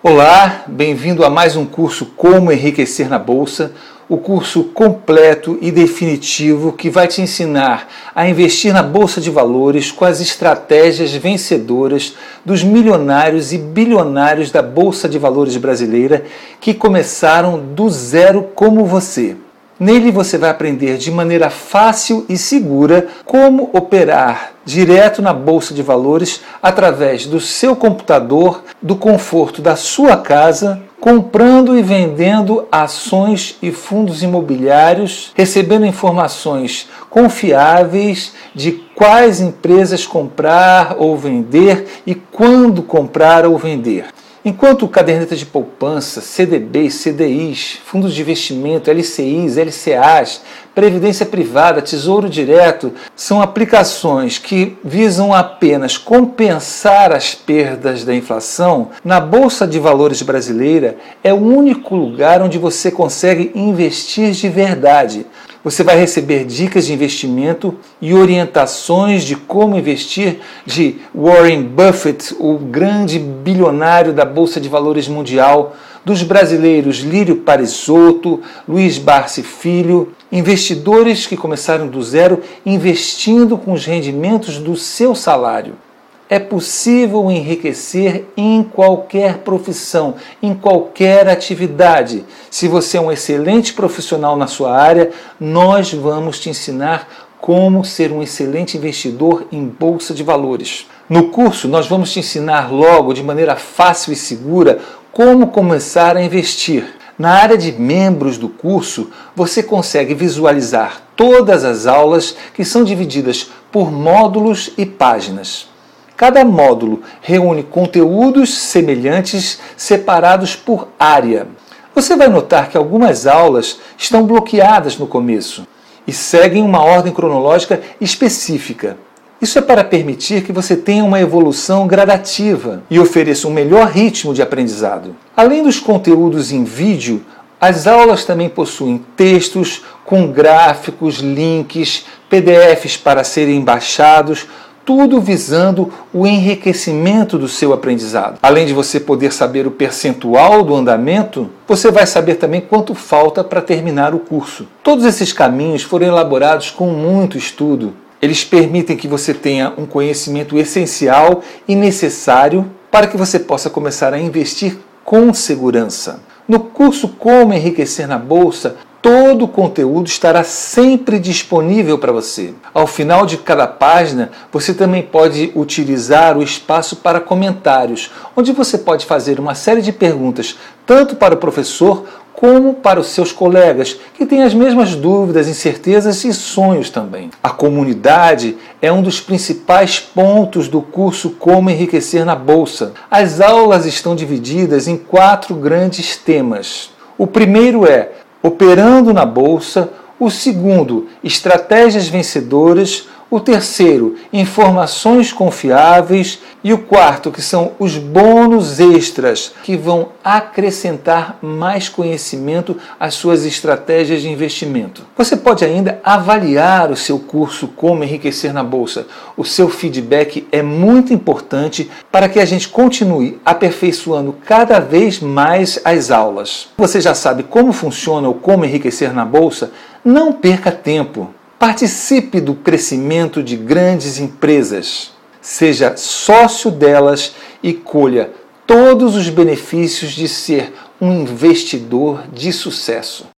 Olá, bem-vindo a mais um curso Como Enriquecer na Bolsa, o curso completo e definitivo que vai te ensinar a investir na Bolsa de Valores com as estratégias vencedoras dos milionários e bilionários da Bolsa de Valores brasileira que começaram do zero como você. Nele você vai aprender de maneira fácil e segura como operar direto na bolsa de valores através do seu computador, do conforto da sua casa, comprando e vendendo ações e fundos imobiliários, recebendo informações confiáveis de quais empresas comprar ou vender e quando comprar ou vender. Enquanto caderneta de poupança, CDBs, CDIs, fundos de investimento, LCIs, LCAs, previdência privada, tesouro direto, são aplicações que visam apenas compensar as perdas da inflação, na Bolsa de Valores brasileira é o único lugar onde você consegue investir de verdade. Você vai receber dicas de investimento e orientações de como investir de Warren Buffett, o grande bilionário da Bolsa de Valores mundial, dos brasileiros Lírio Parisotto, Luiz Barsi Filho, investidores que começaram do zero investindo com os rendimentos do seu salário. É possível enriquecer em qualquer profissão, em qualquer atividade. Se você é um excelente profissional na sua área, nós vamos te ensinar como ser um excelente investidor em bolsa de valores. No curso, nós vamos te ensinar logo, de maneira fácil e segura, como começar a investir. Na área de membros do curso, você consegue visualizar todas as aulas que são divididas por módulos e páginas. Cada módulo reúne conteúdos semelhantes separados por área. Você vai notar que algumas aulas estão bloqueadas no começo e seguem uma ordem cronológica específica. Isso é para permitir que você tenha uma evolução gradativa e ofereça um melhor ritmo de aprendizado. Além dos conteúdos em vídeo, as aulas também possuem textos com gráficos, links, PDFs para serem baixados, tudo visando o enriquecimento do seu aprendizado. Além de você poder saber o percentual do andamento, você vai saber também quanto falta para terminar o curso. Todos esses caminhos foram elaborados com muito estudo. Eles permitem que você tenha um conhecimento essencial e necessário para que você possa começar a investir com segurança. No curso Como Enriquecer na Bolsa, todo o conteúdo estará sempre disponível para você. Ao final de cada página, você também pode utilizar o espaço para comentários, onde você pode fazer uma série de perguntas, tanto para o professor como para os seus colegas, que têm as mesmas dúvidas, incertezas e sonhos também. A comunidade é um dos principais pontos do curso Como Enriquecer na Bolsa. As aulas estão divididas em quatro grandes temas. O primeiro é operando na bolsa, o segundo, estratégias vencedoras, o terceiro, informações confiáveis e o quarto, que são os bônus extras, que vão acrescentar mais conhecimento às suas estratégias de investimento. Você pode ainda avaliar o seu curso Como Enriquecer na Bolsa. O seu feedback é muito importante para que a gente continue aperfeiçoando cada vez mais as aulas. Você já sabe como funciona o Como Enriquecer na Bolsa? Não perca tempo. Participe do crescimento de grandes empresas. Seja sócio delas e colha todos os benefícios de ser um investidor de sucesso.